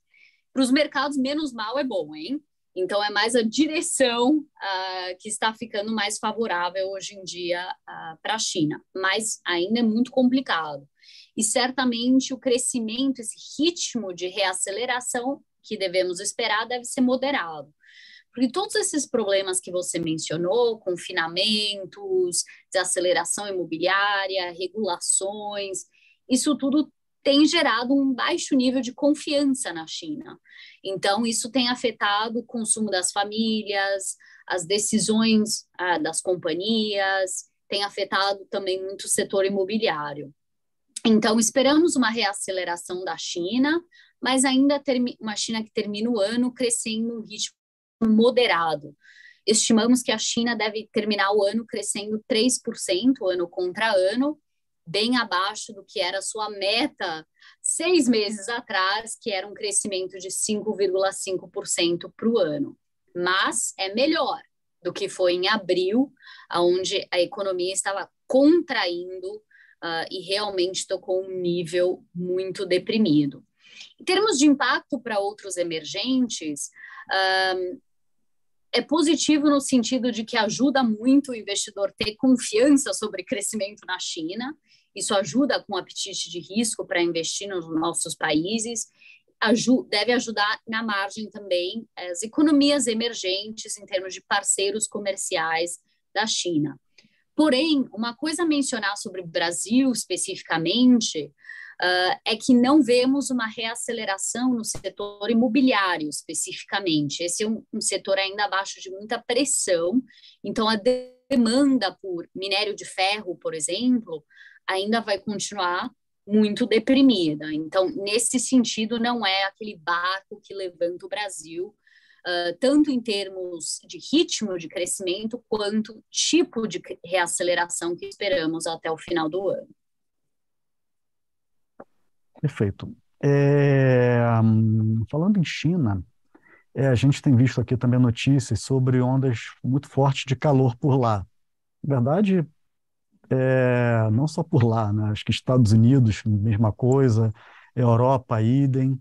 [SPEAKER 2] Para os mercados, menos mal é bom, hein? Então, é mais a direção uh, que está ficando mais favorável hoje em dia uh, para a China, mas ainda é muito complicado. E certamente o crescimento, esse ritmo de reaceleração que devemos esperar deve ser moderado. Porque todos esses problemas que você mencionou, confinamentos, desaceleração imobiliária, regulações, isso tudo tem gerado um baixo nível de confiança na China. Então, isso tem afetado o consumo das famílias, as decisões ah, das companhias, tem afetado também muito o setor imobiliário. Então, esperamos uma reaceleração da China, mas ainda uma China que termina o ano crescendo um ritmo moderado. Estimamos que a China deve terminar o ano crescendo 3% ano contra ano, bem abaixo do que era sua meta seis meses atrás, que era um crescimento de 5,5% para o ano. Mas é melhor do que foi em abril, onde a economia estava contraindo uh, e realmente tocou um nível muito deprimido. Em termos de impacto para outros emergentes, um, é positivo no sentido de que ajuda muito o investidor ter confiança sobre crescimento na China isso ajuda com o apetite de risco para investir nos nossos países, deve ajudar na margem também as economias emergentes em termos de parceiros comerciais da China. Porém, uma coisa a mencionar sobre o Brasil especificamente uh, é que não vemos uma reaceleração no setor imobiliário especificamente. Esse é um, um setor ainda abaixo de muita pressão, então a demanda por minério de ferro, por exemplo, ainda vai continuar muito deprimida. Então, nesse sentido, não é aquele barco que levanta o Brasil, uh, tanto em termos de ritmo de crescimento, quanto tipo de reaceleração que esperamos até o final do ano.
[SPEAKER 1] Perfeito. É, falando em China, é, a gente tem visto aqui também notícias sobre ondas muito fortes de calor por lá. Na verdade, é, não só por lá, né? acho que Estados Unidos, mesma coisa, Europa, idem.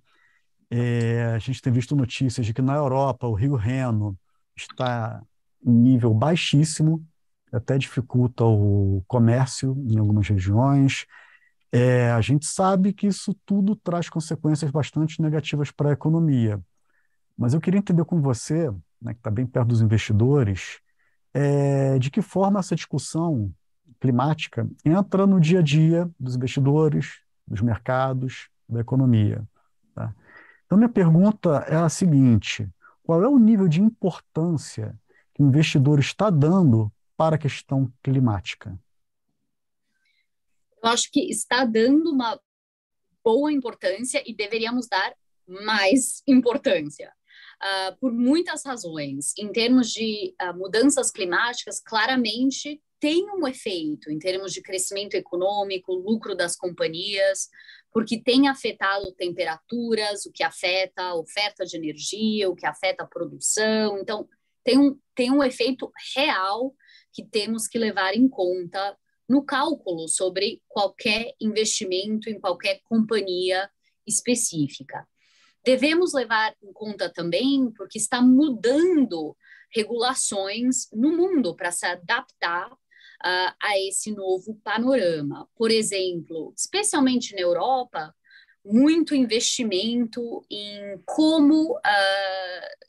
[SPEAKER 1] É, a gente tem visto notícias de que na Europa o rio Reno está em nível baixíssimo, até dificulta o comércio em algumas regiões. É, a gente sabe que isso tudo traz consequências bastante negativas para a economia. Mas eu queria entender com você, né, que está bem perto dos investidores, é, de que forma essa discussão climática entra no dia a dia dos investidores, dos mercados, da economia. Tá? Então, minha pergunta é a seguinte: qual é o nível de importância que o investidor está dando para a questão climática?
[SPEAKER 2] Eu acho que está dando uma boa importância e deveríamos dar mais importância. Uh, por muitas razões. Em termos de uh, mudanças climáticas, claramente tem um efeito em termos de crescimento econômico, lucro das companhias, porque tem afetado temperaturas, o que afeta a oferta de energia, o que afeta a produção. Então, tem um, tem um efeito real que temos que levar em conta no cálculo sobre qualquer investimento em qualquer companhia específica. Devemos levar em conta também porque está mudando regulações no mundo para se adaptar uh, a esse novo panorama. Por exemplo, especialmente na Europa, muito investimento em como uh,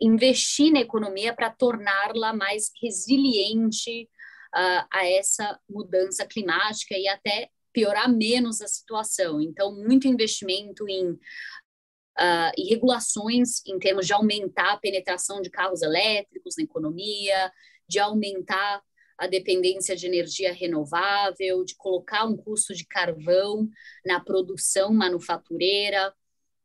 [SPEAKER 2] investir na economia para torná-la mais resiliente uh, a essa mudança climática e até piorar menos a situação. Então, muito investimento em uh, regulações em termos de aumentar a penetração de carros elétricos na economia, de aumentar a dependência de energia renovável, de colocar um custo de carvão na produção manufatureira.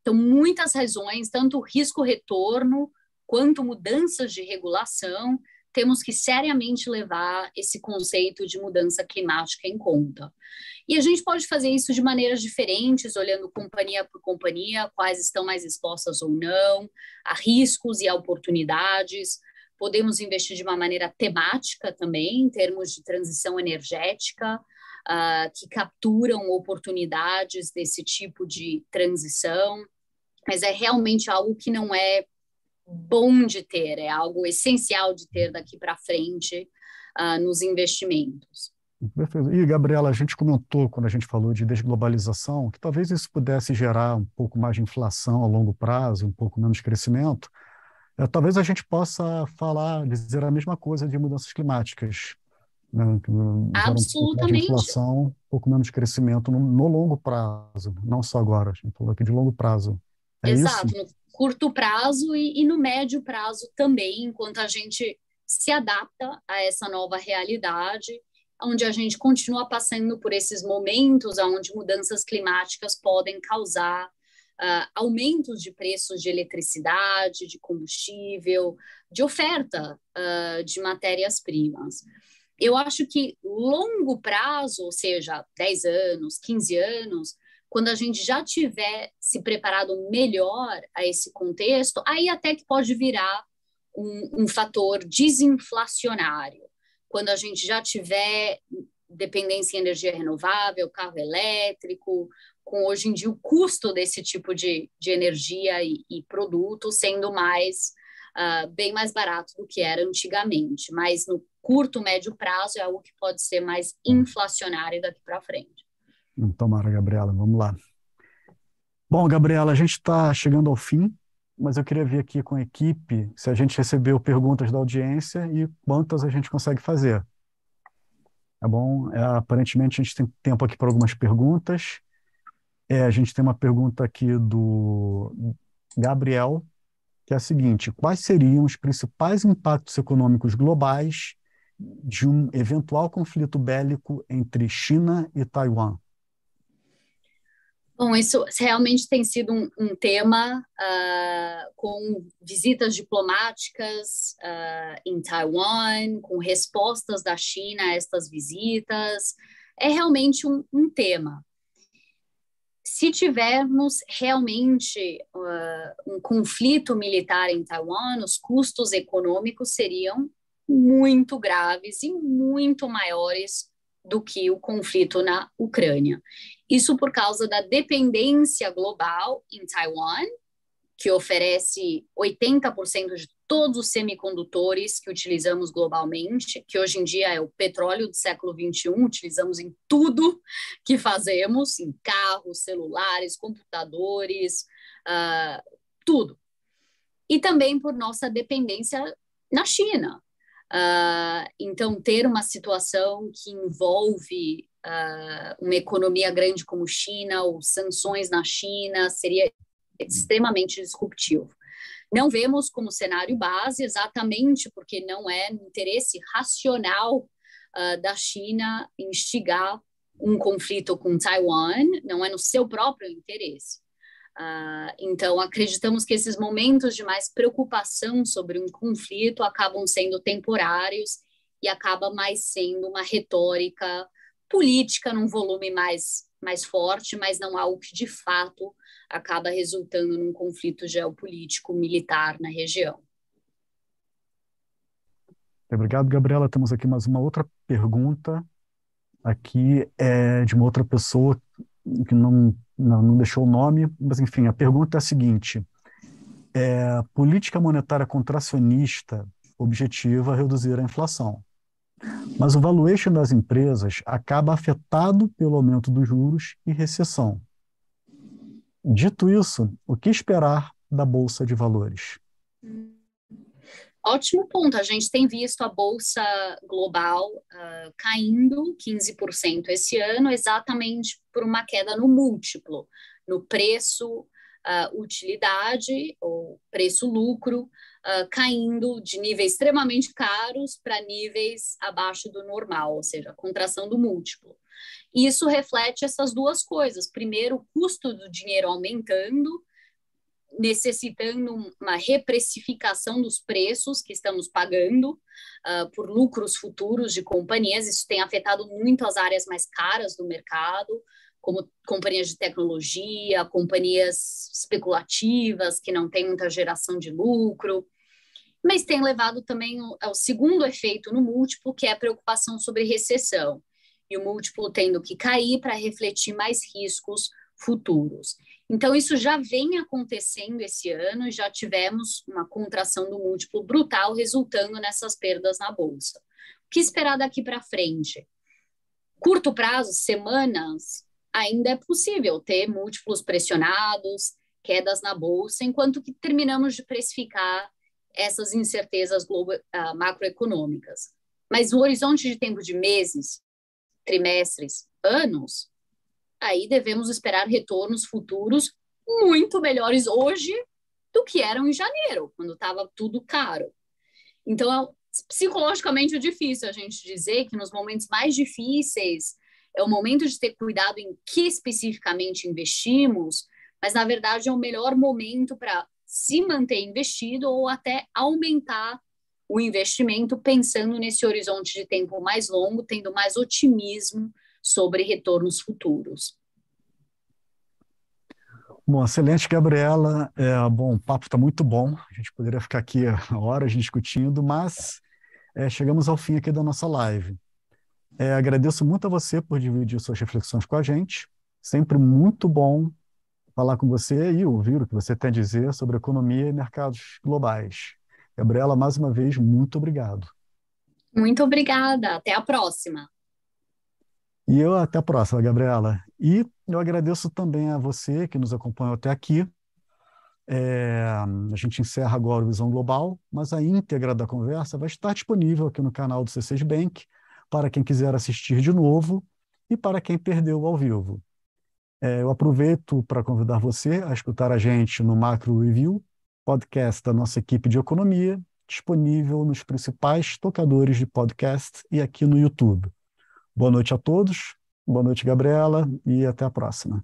[SPEAKER 2] Então, muitas razões, tanto risco-retorno quanto mudanças de regulação, temos que seriamente levar esse conceito de mudança climática em conta. E a gente pode fazer isso de maneiras diferentes, olhando companhia por companhia, quais estão mais expostas ou não, a riscos e a oportunidades. Podemos investir de uma maneira temática também, em termos de transição energética, uh, que capturam oportunidades desse tipo de transição, mas é realmente algo que não é bom de ter, é algo essencial de ter daqui para frente uh, nos investimentos.
[SPEAKER 1] Perfeito. E, Gabriela, a gente comentou, quando a gente falou de desglobalização, que talvez isso pudesse gerar um pouco mais de inflação a longo prazo, um pouco menos crescimento. É, talvez a gente possa falar, dizer a mesma coisa de mudanças climáticas. Né?
[SPEAKER 2] Absolutamente.
[SPEAKER 1] Um inflação, um pouco menos crescimento no, no, longo prazo, não só agora, a gente falou aqui de longo prazo. É
[SPEAKER 2] Exato,
[SPEAKER 1] isso?
[SPEAKER 2] Curto prazo e, e no médio prazo também, enquanto a gente se adapta a essa nova realidade, onde a gente continua passando por esses momentos onde mudanças climáticas podem causar uh, aumentos de preços de eletricidade, de combustível, de oferta uh, de matérias-primas. Eu acho que longo prazo, ou seja, 10 anos, 15 anos, quando a gente já tiver se preparado melhor a esse contexto, aí até que pode virar um, um fator desinflacionário. Quando a gente já tiver dependência em energia renovável, carro elétrico, com hoje em dia o custo desse tipo de, de energia e, e produto sendo mais uh, bem mais barato do que era antigamente. Mas no curto, médio prazo é algo que pode ser mais inflacionário daqui para frente.
[SPEAKER 1] Tomara, Gabriela, vamos lá. Bom, Gabriela, a gente está chegando ao fim, mas eu queria ver aqui com a equipe se a gente recebeu perguntas da audiência e quantas a gente consegue fazer. Tá bom? É, aparentemente a gente tem tempo aqui para algumas perguntas. É, a gente tem uma pergunta aqui do Gabriel, que é a seguinte: quais seriam os principais impactos econômicos globais de um eventual conflito bélico entre China e Taiwan?
[SPEAKER 2] Bom, isso realmente tem sido um, um tema uh, com visitas diplomáticas uh, em Taiwan, com respostas da China a estas visitas. É realmente um, um tema. Se tivermos realmente uh, um conflito militar em Taiwan, os custos econômicos seriam muito graves e muito maiores do que o conflito na Ucrânia. Isso por causa da dependência global em Taiwan, que oferece 80% de todos os semicondutores que utilizamos globalmente, que hoje em dia é o petróleo do século 21, utilizamos em tudo que fazemos, em carros, celulares, computadores, uh, tudo. E também por nossa dependência na China. Uh, então, ter uma situação que envolve uh, uma economia grande como China ou sanções na China seria extremamente disruptivo. Não vemos como cenário base, exatamente porque não é interesse racional uh, da China instigar um conflito com Taiwan, não é no seu próprio interesse. Uh, então, acreditamos que esses momentos de mais preocupação sobre um conflito acabam sendo temporários e acaba mais sendo uma retórica política num volume mais, mais forte, mas não algo que de fato acaba resultando num conflito geopolítico militar na região.
[SPEAKER 1] Obrigado, Gabriela. Temos aqui mais uma outra pergunta. Aqui é de uma outra pessoa que não, não, não deixou o nome, mas enfim, a pergunta é a seguinte: é, política monetária contracionista objetiva reduzir a inflação. Mas o valuation das empresas acaba afetado pelo aumento dos juros e recessão. Dito isso, o que esperar da Bolsa de Valores?
[SPEAKER 2] Ótimo ponto. A gente tem visto a Bolsa Global uh, caindo 15% esse ano, exatamente por uma queda no múltiplo, no preço uh, utilidade ou preço-lucro, uh, caindo de níveis extremamente caros para níveis abaixo do normal, ou seja, contração do múltiplo. Isso reflete essas duas coisas. Primeiro, o custo do dinheiro aumentando, necessitando uma reprecificação dos preços que estamos pagando uh, por lucros futuros de companhias. Isso tem afetado muito as áreas mais caras do mercado, como companhias de tecnologia, companhias especulativas que não têm muita geração de lucro, mas tem levado também ao segundo efeito no múltiplo, que é a preocupação sobre recessão, e o múltiplo tendo que cair para refletir mais riscos futuros. Então, isso já vem acontecendo esse ano, já tivemos uma contração do múltiplo brutal, resultando nessas perdas na Bolsa. O que esperar daqui para frente? Curto prazo, semanas, ainda é possível ter múltiplos pressionados, quedas na bolsa, enquanto que terminamos de precificar essas incertezas uh, macroeconômicas. Mas no horizonte de tempo de meses, trimestres, anos, aí devemos esperar retornos futuros muito melhores hoje do que eram em janeiro, quando estava tudo caro. Então, é psicologicamente difícil a gente dizer que nos momentos mais difíceis é o momento de ter cuidado em que especificamente investimos, mas na verdade é o melhor momento para se manter investido ou até aumentar o investimento pensando nesse horizonte de tempo mais longo, tendo mais otimismo sobre retornos futuros.
[SPEAKER 1] Bom, excelente, Gabriela. É, bom, o papo está muito bom. A gente poderia ficar aqui horas discutindo, mas é, chegamos ao fim aqui da nossa live. É, agradeço muito a você por dividir suas reflexões com a gente. Sempre muito bom falar com você e ouvir o que você tem a dizer sobre economia e mercados globais. Gabriela, mais uma vez, muito obrigado.
[SPEAKER 2] Muito obrigada. Até a próxima.
[SPEAKER 1] E eu até a próxima, Gabriela. E eu agradeço também a você que nos acompanhou até aqui. É, a gente encerra agora o Visão Global, mas a íntegra da conversa vai estar disponível aqui no canal do C6 Bank para quem quiser assistir de novo e para quem perdeu ao vivo. É, eu aproveito para convidar você a escutar a gente no Macro Review, podcast da nossa equipe de economia, disponível nos principais tocadores de podcast e aqui no YouTube. Boa noite a todos, boa noite, Gabriela, e até a próxima.